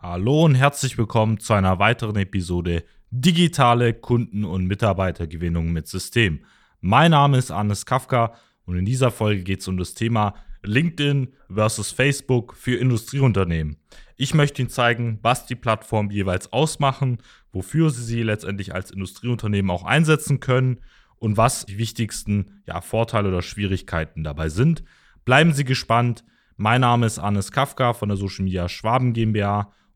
Hallo und herzlich willkommen zu einer weiteren Episode Digitale Kunden- und Mitarbeitergewinnung mit System. Mein Name ist Arnes Kafka und in dieser Folge geht es um das Thema LinkedIn versus Facebook für Industrieunternehmen. Ich möchte Ihnen zeigen, was die Plattformen jeweils ausmachen, wofür Sie sie letztendlich als Industrieunternehmen auch einsetzen können und was die wichtigsten ja, Vorteile oder Schwierigkeiten dabei sind. Bleiben Sie gespannt. Mein Name ist Arnes Kafka von der Social Media Schwaben GmbH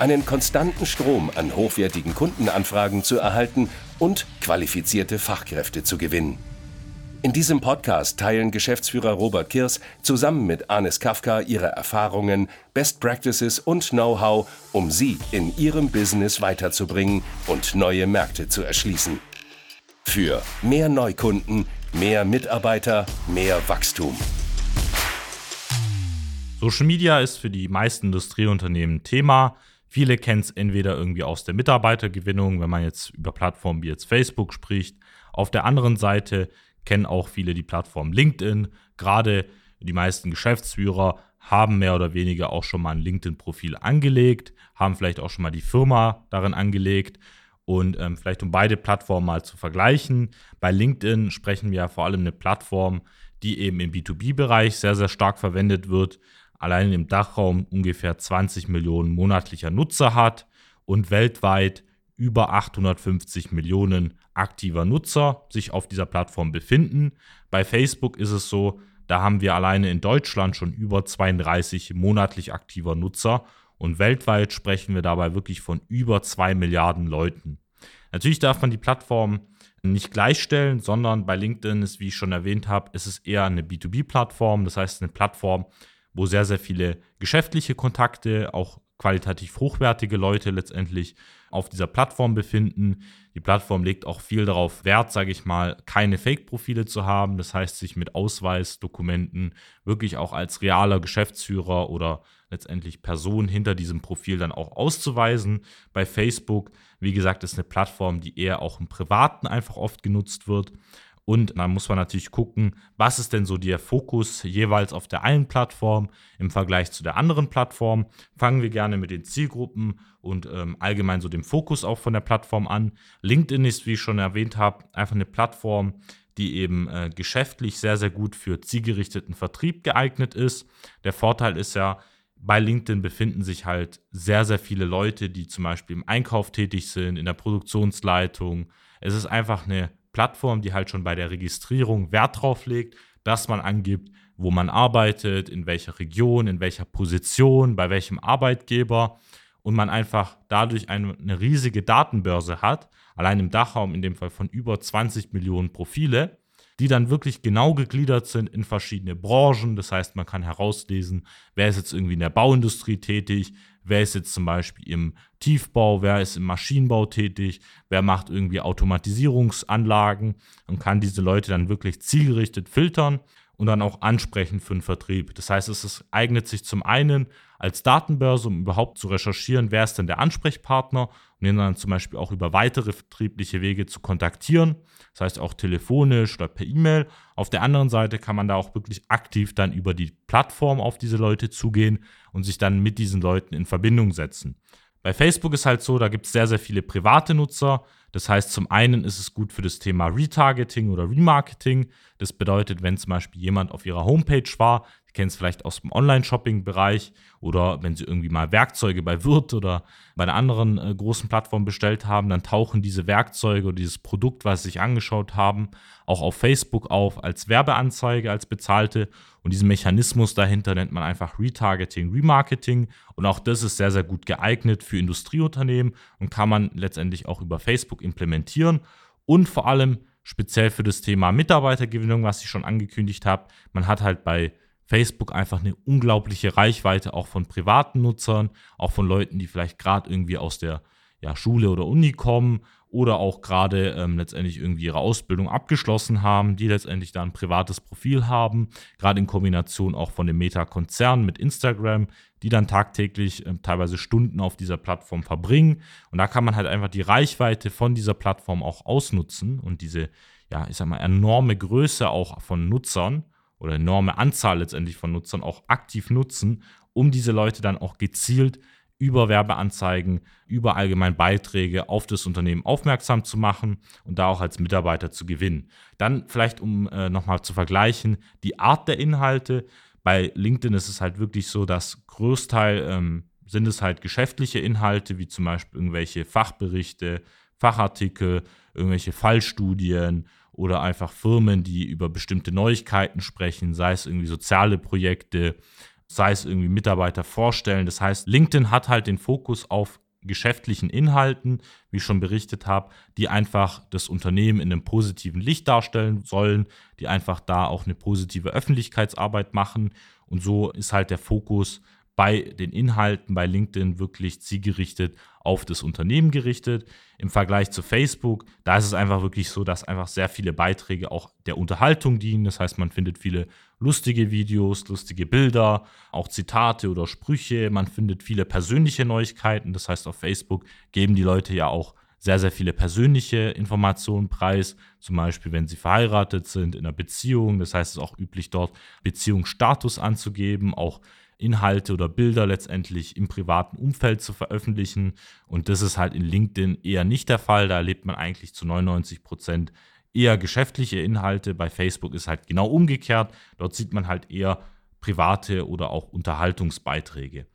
einen konstanten Strom an hochwertigen Kundenanfragen zu erhalten und qualifizierte Fachkräfte zu gewinnen. In diesem Podcast teilen Geschäftsführer Robert Kirs zusammen mit Anis Kafka ihre Erfahrungen, Best Practices und Know-how, um sie in ihrem Business weiterzubringen und neue Märkte zu erschließen. Für mehr Neukunden, mehr Mitarbeiter, mehr Wachstum. Social Media ist für die meisten Industrieunternehmen Thema. Viele kennen es entweder irgendwie aus der Mitarbeitergewinnung, wenn man jetzt über Plattformen wie jetzt Facebook spricht. Auf der anderen Seite kennen auch viele die Plattform LinkedIn. Gerade die meisten Geschäftsführer haben mehr oder weniger auch schon mal ein LinkedIn-Profil angelegt, haben vielleicht auch schon mal die Firma darin angelegt und ähm, vielleicht um beide Plattformen mal zu vergleichen. Bei LinkedIn sprechen wir ja vor allem eine Plattform, die eben im B2B-Bereich sehr, sehr stark verwendet wird. Allein im Dachraum ungefähr 20 Millionen monatlicher Nutzer hat und weltweit über 850 Millionen aktiver Nutzer sich auf dieser Plattform befinden. Bei Facebook ist es so, da haben wir alleine in Deutschland schon über 32 monatlich aktiver Nutzer und weltweit sprechen wir dabei wirklich von über 2 Milliarden Leuten. Natürlich darf man die Plattform nicht gleichstellen, sondern bei LinkedIn ist, wie ich schon erwähnt habe, ist es eher eine B2B-Plattform. Das heißt, eine Plattform, wo sehr, sehr viele geschäftliche Kontakte, auch qualitativ hochwertige Leute letztendlich auf dieser Plattform befinden. Die Plattform legt auch viel darauf Wert, sage ich mal, keine Fake-Profile zu haben. Das heißt, sich mit Ausweisdokumenten wirklich auch als realer Geschäftsführer oder letztendlich Person hinter diesem Profil dann auch auszuweisen. Bei Facebook, wie gesagt, ist eine Plattform, die eher auch im Privaten einfach oft genutzt wird. Und dann muss man natürlich gucken, was ist denn so der Fokus jeweils auf der einen Plattform im Vergleich zu der anderen Plattform. Fangen wir gerne mit den Zielgruppen und ähm, allgemein so dem Fokus auch von der Plattform an. LinkedIn ist, wie ich schon erwähnt habe, einfach eine Plattform, die eben äh, geschäftlich sehr, sehr gut für zielgerichteten Vertrieb geeignet ist. Der Vorteil ist ja, bei LinkedIn befinden sich halt sehr, sehr viele Leute, die zum Beispiel im Einkauf tätig sind, in der Produktionsleitung. Es ist einfach eine Plattform, die halt schon bei der Registrierung Wert drauf legt, dass man angibt, wo man arbeitet, in welcher Region, in welcher Position, bei welchem Arbeitgeber und man einfach dadurch eine, eine riesige Datenbörse hat, allein im Dachraum in dem Fall von über 20 Millionen Profile, die dann wirklich genau gegliedert sind in verschiedene Branchen. Das heißt, man kann herauslesen, wer ist jetzt irgendwie in der Bauindustrie tätig, wer ist jetzt zum Beispiel im Tiefbau, wer ist im Maschinenbau tätig, wer macht irgendwie Automatisierungsanlagen und kann diese Leute dann wirklich zielgerichtet filtern und dann auch ansprechen für den Vertrieb. Das heißt, es ist, eignet sich zum einen als Datenbörse, um überhaupt zu recherchieren, wer ist denn der Ansprechpartner und ihn dann zum Beispiel auch über weitere vertriebliche Wege zu kontaktieren. Das heißt auch telefonisch oder per E-Mail. Auf der anderen Seite kann man da auch wirklich aktiv dann über die Plattform auf diese Leute zugehen und sich dann mit diesen Leuten in Verbindung setzen. Bei Facebook ist halt so, da gibt es sehr, sehr viele private Nutzer. Das heißt, zum einen ist es gut für das Thema Retargeting oder Remarketing. Das bedeutet, wenn zum Beispiel jemand auf ihrer Homepage war, kennen es vielleicht aus dem Online-Shopping-Bereich oder wenn Sie irgendwie mal Werkzeuge bei Wirt oder bei einer anderen äh, großen Plattform bestellt haben, dann tauchen diese Werkzeuge oder dieses Produkt, was Sie sich angeschaut haben, auch auf Facebook auf als Werbeanzeige, als bezahlte. Und diesen Mechanismus dahinter nennt man einfach Retargeting, Remarketing. Und auch das ist sehr, sehr gut geeignet für Industrieunternehmen und kann man letztendlich auch über Facebook implementieren. Und vor allem speziell für das Thema Mitarbeitergewinnung, was ich schon angekündigt habe. Man hat halt bei Facebook einfach eine unglaubliche Reichweite auch von privaten Nutzern, auch von Leuten, die vielleicht gerade irgendwie aus der ja, Schule oder Uni kommen oder auch gerade ähm, letztendlich irgendwie ihre Ausbildung abgeschlossen haben, die letztendlich da ein privates Profil haben, gerade in Kombination auch von dem Meta-Konzern mit Instagram, die dann tagtäglich ähm, teilweise Stunden auf dieser Plattform verbringen. Und da kann man halt einfach die Reichweite von dieser Plattform auch ausnutzen und diese, ja, ich sag mal, enorme Größe auch von Nutzern oder enorme Anzahl letztendlich von Nutzern auch aktiv nutzen, um diese Leute dann auch gezielt über Werbeanzeigen, über allgemein Beiträge auf das Unternehmen aufmerksam zu machen und da auch als Mitarbeiter zu gewinnen. Dann vielleicht, um äh, nochmal zu vergleichen, die Art der Inhalte. Bei LinkedIn ist es halt wirklich so, dass Großteil ähm, sind es halt geschäftliche Inhalte, wie zum Beispiel irgendwelche Fachberichte, Fachartikel, irgendwelche Fallstudien oder einfach Firmen, die über bestimmte Neuigkeiten sprechen, sei es irgendwie soziale Projekte, sei es irgendwie Mitarbeiter vorstellen. Das heißt, LinkedIn hat halt den Fokus auf geschäftlichen Inhalten, wie ich schon berichtet habe, die einfach das Unternehmen in einem positiven Licht darstellen sollen, die einfach da auch eine positive Öffentlichkeitsarbeit machen. Und so ist halt der Fokus bei den Inhalten bei LinkedIn wirklich zielgerichtet auf das Unternehmen gerichtet. Im Vergleich zu Facebook, da ist es einfach wirklich so, dass einfach sehr viele Beiträge auch der Unterhaltung dienen. Das heißt, man findet viele lustige Videos, lustige Bilder, auch Zitate oder Sprüche. Man findet viele persönliche Neuigkeiten. Das heißt, auf Facebook geben die Leute ja auch sehr, sehr viele persönliche Informationen preis. Zum Beispiel, wenn sie verheiratet sind, in einer Beziehung. Das heißt, es ist auch üblich, dort Beziehungsstatus anzugeben, auch Inhalte oder Bilder letztendlich im privaten Umfeld zu veröffentlichen. Und das ist halt in LinkedIn eher nicht der Fall. Da erlebt man eigentlich zu 99 Prozent eher geschäftliche Inhalte. Bei Facebook ist halt genau umgekehrt. Dort sieht man halt eher private oder auch Unterhaltungsbeiträge.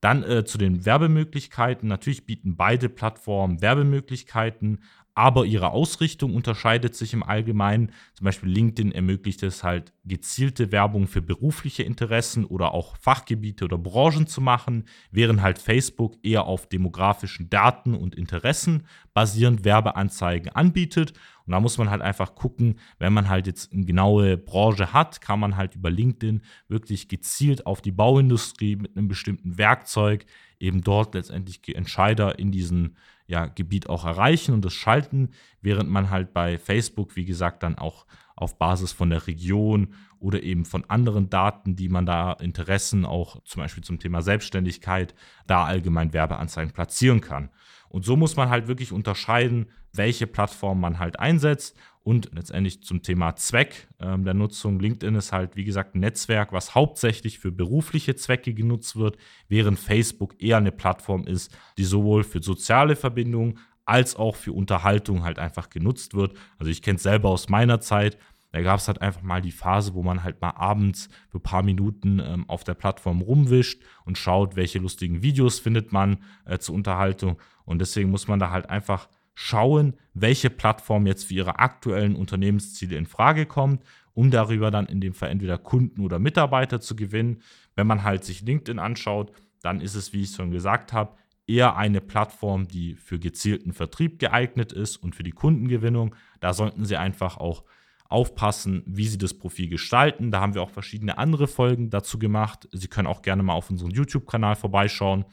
Dann äh, zu den Werbemöglichkeiten. Natürlich bieten beide Plattformen Werbemöglichkeiten, aber ihre Ausrichtung unterscheidet sich im Allgemeinen. Zum Beispiel LinkedIn ermöglicht es halt, gezielte Werbung für berufliche Interessen oder auch Fachgebiete oder Branchen zu machen, während halt Facebook eher auf demografischen Daten und Interessen basierend Werbeanzeigen anbietet. Und da muss man halt einfach gucken, wenn man halt jetzt eine genaue Branche hat, kann man halt über LinkedIn wirklich gezielt auf die Bauindustrie mit einem bestimmten Werkzeug eben dort letztendlich Entscheider in diesen ja, Gebiet auch erreichen und das schalten, während man halt bei Facebook, wie gesagt, dann auch auf Basis von der Region oder eben von anderen Daten, die man da Interessen auch zum Beispiel zum Thema Selbstständigkeit, da allgemein Werbeanzeigen platzieren kann. Und so muss man halt wirklich unterscheiden, welche Plattform man halt einsetzt und letztendlich zum Thema Zweck ähm, der Nutzung. LinkedIn ist halt, wie gesagt, ein Netzwerk, was hauptsächlich für berufliche Zwecke genutzt wird, während Facebook eher eine Plattform ist, die sowohl für soziale Verbindungen als auch für Unterhaltung halt einfach genutzt wird. Also ich kenne es selber aus meiner Zeit. Da gab es halt einfach mal die Phase, wo man halt mal abends für ein paar Minuten ähm, auf der Plattform rumwischt und schaut, welche lustigen Videos findet man äh, zur Unterhaltung. Und deswegen muss man da halt einfach schauen, welche Plattform jetzt für ihre aktuellen Unternehmensziele in Frage kommt, um darüber dann in dem Fall entweder Kunden oder Mitarbeiter zu gewinnen. Wenn man halt sich LinkedIn anschaut, dann ist es, wie ich schon gesagt habe, eher eine Plattform, die für gezielten Vertrieb geeignet ist und für die Kundengewinnung. Da sollten Sie einfach auch aufpassen, wie Sie das Profil gestalten. Da haben wir auch verschiedene andere Folgen dazu gemacht. Sie können auch gerne mal auf unseren YouTube-Kanal vorbeischauen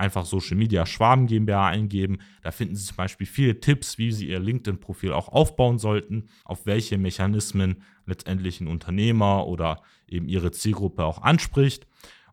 einfach Social Media Schwaben GmbH eingeben. Da finden Sie zum Beispiel viele Tipps, wie Sie Ihr LinkedIn-Profil auch aufbauen sollten, auf welche Mechanismen letztendlich ein Unternehmer oder eben Ihre Zielgruppe auch anspricht.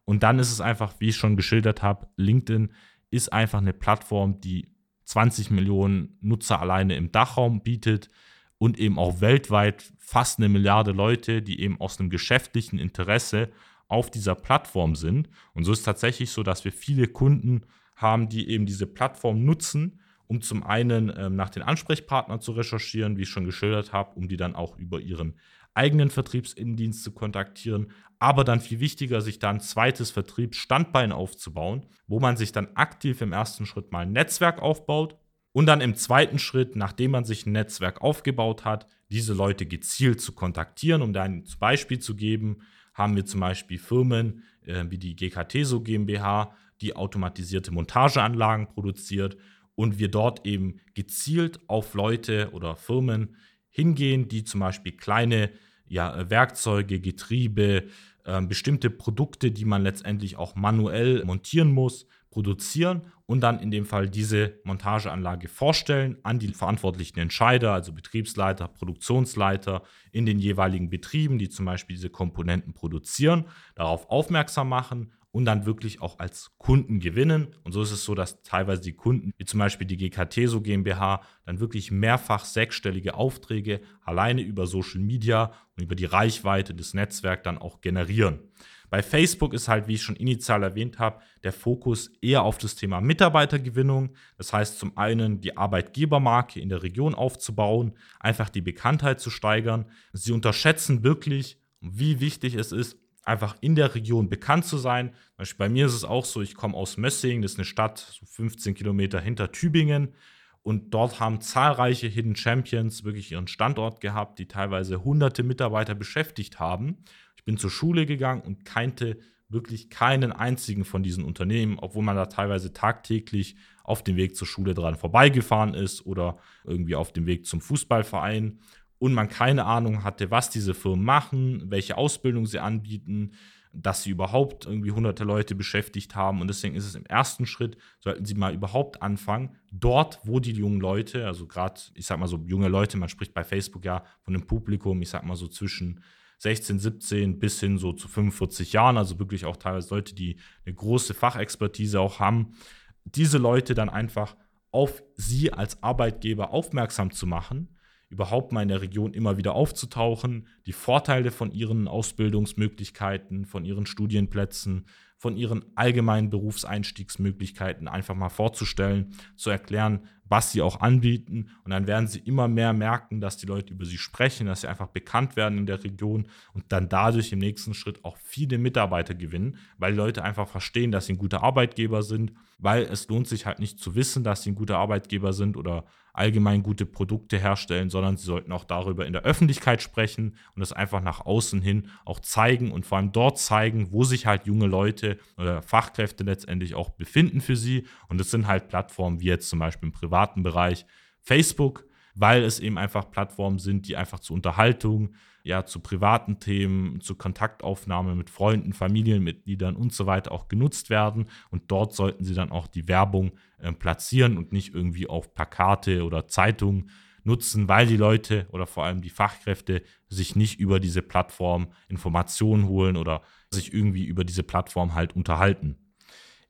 Und dann ist es einfach, wie ich schon geschildert habe, LinkedIn ist einfach eine Plattform, die 20 Millionen Nutzer alleine im Dachraum bietet und eben auch weltweit fast eine Milliarde Leute, die eben aus einem geschäftlichen Interesse auf dieser Plattform sind. Und so ist es tatsächlich so, dass wir viele Kunden haben, die eben diese Plattform nutzen, um zum einen ähm, nach den Ansprechpartnern zu recherchieren, wie ich schon geschildert habe, um die dann auch über ihren eigenen Vertriebsinnendienst zu kontaktieren, aber dann viel wichtiger, sich dann ein zweites Vertriebsstandbein aufzubauen, wo man sich dann aktiv im ersten Schritt mal ein Netzwerk aufbaut und dann im zweiten Schritt, nachdem man sich ein Netzwerk aufgebaut hat, diese Leute gezielt zu kontaktieren. Um da ein Beispiel zu geben, haben wir zum Beispiel Firmen äh, wie die GKT so GmbH, die automatisierte Montageanlagen produziert und wir dort eben gezielt auf Leute oder Firmen hingehen, die zum Beispiel kleine ja, Werkzeuge, Getriebe, äh, bestimmte Produkte, die man letztendlich auch manuell montieren muss, produzieren und dann in dem Fall diese Montageanlage vorstellen an die verantwortlichen Entscheider, also Betriebsleiter, Produktionsleiter in den jeweiligen Betrieben, die zum Beispiel diese Komponenten produzieren, darauf aufmerksam machen und dann wirklich auch als Kunden gewinnen. Und so ist es so, dass teilweise die Kunden, wie zum Beispiel die GKT so GmbH, dann wirklich mehrfach sechsstellige Aufträge alleine über Social Media und über die Reichweite des Netzwerks dann auch generieren. Bei Facebook ist halt, wie ich schon initial erwähnt habe, der Fokus eher auf das Thema Mitarbeitergewinnung. Das heißt, zum einen die Arbeitgebermarke in der Region aufzubauen, einfach die Bekanntheit zu steigern. Sie unterschätzen wirklich, wie wichtig es ist, einfach in der Region bekannt zu sein. Bei mir ist es auch so, ich komme aus Mössing, das ist eine Stadt, so 15 Kilometer hinter Tübingen. Und dort haben zahlreiche Hidden Champions wirklich ihren Standort gehabt, die teilweise hunderte Mitarbeiter beschäftigt haben. Bin zur Schule gegangen und kannte wirklich keinen einzigen von diesen Unternehmen, obwohl man da teilweise tagtäglich auf dem Weg zur Schule dran vorbeigefahren ist oder irgendwie auf dem Weg zum Fußballverein und man keine Ahnung hatte, was diese Firmen machen, welche Ausbildung sie anbieten, dass sie überhaupt irgendwie hunderte Leute beschäftigt haben. Und deswegen ist es im ersten Schritt, sollten sie mal überhaupt anfangen, dort, wo die jungen Leute, also gerade, ich sag mal so junge Leute, man spricht bei Facebook ja von einem Publikum, ich sag mal so zwischen 16, 17 bis hin so zu 45 Jahren, also wirklich auch teilweise Leute, die eine große Fachexpertise auch haben, diese Leute dann einfach auf sie als Arbeitgeber aufmerksam zu machen überhaupt mal in der Region immer wieder aufzutauchen, die Vorteile von ihren Ausbildungsmöglichkeiten, von ihren Studienplätzen, von ihren allgemeinen Berufseinstiegsmöglichkeiten einfach mal vorzustellen, zu erklären, was sie auch anbieten. Und dann werden sie immer mehr merken, dass die Leute über sie sprechen, dass sie einfach bekannt werden in der Region und dann dadurch im nächsten Schritt auch viele Mitarbeiter gewinnen, weil Leute einfach verstehen, dass sie ein guter Arbeitgeber sind, weil es lohnt sich halt nicht zu wissen, dass sie ein guter Arbeitgeber sind oder allgemein gute Produkte herstellen, sondern sie sollten auch darüber in der Öffentlichkeit sprechen und das einfach nach außen hin auch zeigen und vor allem dort zeigen, wo sich halt junge Leute oder Fachkräfte letztendlich auch befinden für sie. Und das sind halt Plattformen wie jetzt zum Beispiel im privaten Bereich Facebook, weil es eben einfach Plattformen sind, die einfach zur Unterhaltung, ja, zu privaten Themen, zu Kontaktaufnahme mit Freunden, Familienmitgliedern und so weiter auch genutzt werden. Und dort sollten sie dann auch die Werbung äh, platzieren und nicht irgendwie auf Plakate oder Zeitungen nutzen, weil die Leute oder vor allem die Fachkräfte sich nicht über diese Plattform Informationen holen oder sich irgendwie über diese Plattform halt unterhalten.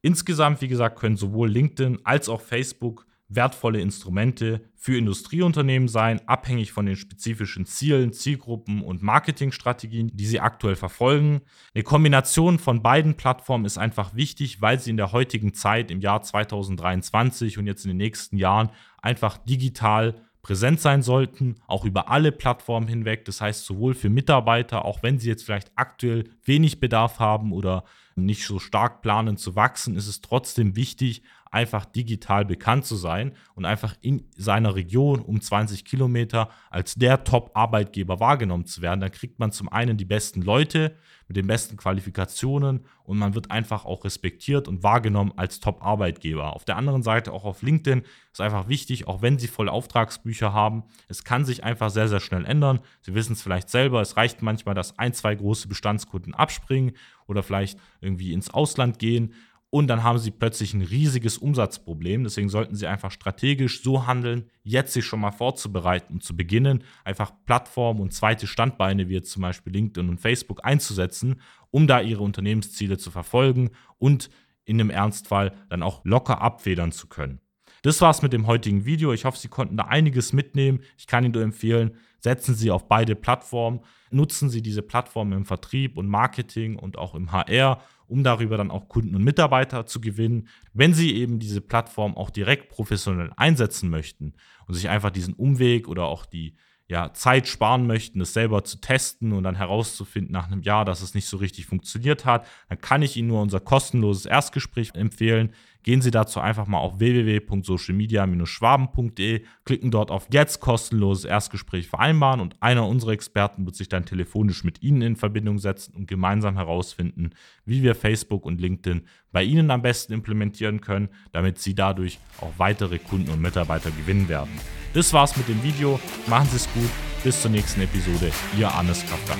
Insgesamt, wie gesagt, können sowohl LinkedIn als auch Facebook wertvolle Instrumente für Industrieunternehmen sein, abhängig von den spezifischen Zielen, Zielgruppen und Marketingstrategien, die sie aktuell verfolgen. Eine Kombination von beiden Plattformen ist einfach wichtig, weil sie in der heutigen Zeit im Jahr 2023 und jetzt in den nächsten Jahren einfach digital präsent sein sollten, auch über alle Plattformen hinweg. Das heißt, sowohl für Mitarbeiter, auch wenn sie jetzt vielleicht aktuell wenig Bedarf haben oder nicht so stark planen zu wachsen, ist es trotzdem wichtig, einfach digital bekannt zu sein und einfach in seiner Region um 20 Kilometer als der Top-Arbeitgeber wahrgenommen zu werden. Dann kriegt man zum einen die besten Leute mit den besten Qualifikationen und man wird einfach auch respektiert und wahrgenommen als Top-Arbeitgeber. Auf der anderen Seite auch auf LinkedIn ist einfach wichtig, auch wenn Sie volle Auftragsbücher haben, es kann sich einfach sehr, sehr schnell ändern. Sie wissen es vielleicht selber, es reicht manchmal, dass ein, zwei große Bestandskunden abspringen oder vielleicht irgendwie ins Ausland gehen und dann haben sie plötzlich ein riesiges Umsatzproblem. Deswegen sollten sie einfach strategisch so handeln, jetzt sich schon mal vorzubereiten und zu beginnen, einfach Plattformen und zweite Standbeine wie jetzt zum Beispiel LinkedIn und Facebook einzusetzen, um da ihre Unternehmensziele zu verfolgen und in einem Ernstfall dann auch locker abfedern zu können. Das war's mit dem heutigen Video. Ich hoffe, Sie konnten da einiges mitnehmen. Ich kann Ihnen nur empfehlen, setzen Sie auf beide Plattformen, nutzen Sie diese Plattformen im Vertrieb und Marketing und auch im HR um darüber dann auch Kunden und Mitarbeiter zu gewinnen. Wenn Sie eben diese Plattform auch direkt professionell einsetzen möchten und sich einfach diesen Umweg oder auch die ja, Zeit sparen möchten, es selber zu testen und dann herauszufinden nach einem Jahr, dass es nicht so richtig funktioniert hat, dann kann ich Ihnen nur unser kostenloses Erstgespräch empfehlen. Gehen Sie dazu einfach mal auf www.socialmedia-schwaben.de, klicken dort auf Jetzt kostenloses Erstgespräch vereinbaren und einer unserer Experten wird sich dann telefonisch mit Ihnen in Verbindung setzen und gemeinsam herausfinden, wie wir Facebook und LinkedIn bei Ihnen am besten implementieren können, damit Sie dadurch auch weitere Kunden und Mitarbeiter gewinnen werden. Das war's mit dem Video. Machen Sie es gut. Bis zur nächsten Episode. Ihr Arnes Kraftwerk.